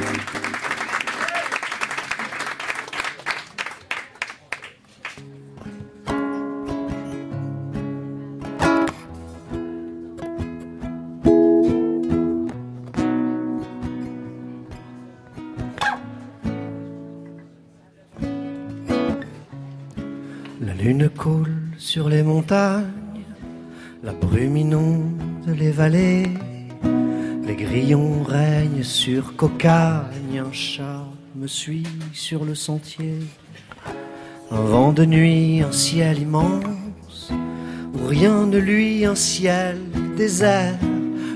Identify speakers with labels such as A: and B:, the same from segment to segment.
A: La lune coule sur les montagnes, la brume inonde les vallées, les grillons règnent sur cocagne, un chat me suit sur le sentier. Un vent de nuit, un ciel immense, où rien ne luit, un ciel désert,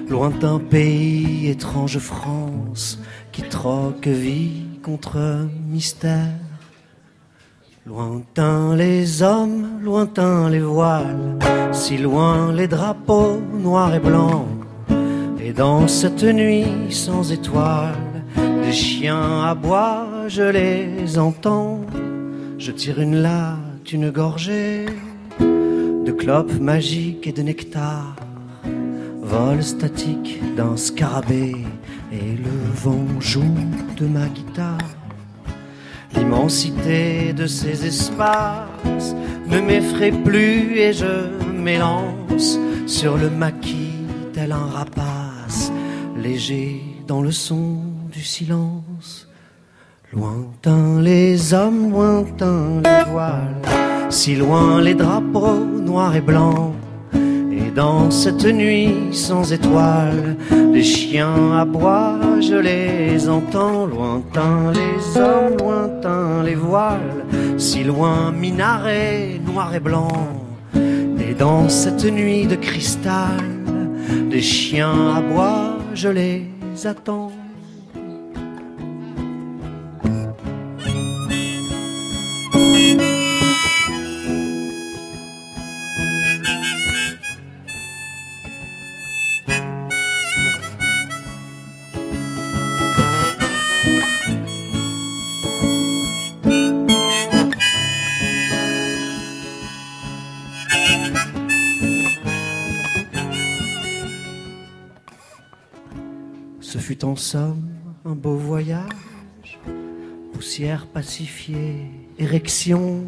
A: lointain pays, étrange France, qui troque vie contre mystère. Lointain les hommes, lointain les voiles, si loin les drapeaux noirs et blancs. Et dans cette nuit sans étoiles, des chiens aboient, je les entends. Je tire une latte, une gorgée de clopes magiques et de nectar. Vol statique d'un scarabée et le vent joue de ma guitare. L'immensité de ces espaces ne m'effraie plus et je m'élance sur le maquis tel un rapace, léger dans le son du silence. Lointain les hommes, lointain les voiles, si loin les drapeaux noirs et blancs. Et dans cette nuit sans étoiles, les chiens aboient, je les entends. Lointain les hommes, lointain les voiles, si loin minaret noir et blanc. Et dans cette nuit de cristal, les chiens aboient, je les attends. Fut en somme un beau voyage, poussière pacifiée, érection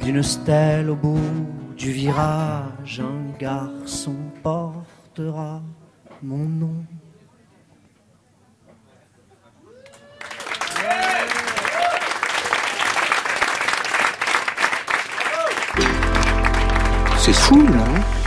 A: d'une stèle au bout du virage. Un garçon portera mon nom.
B: C'est fou, là. hein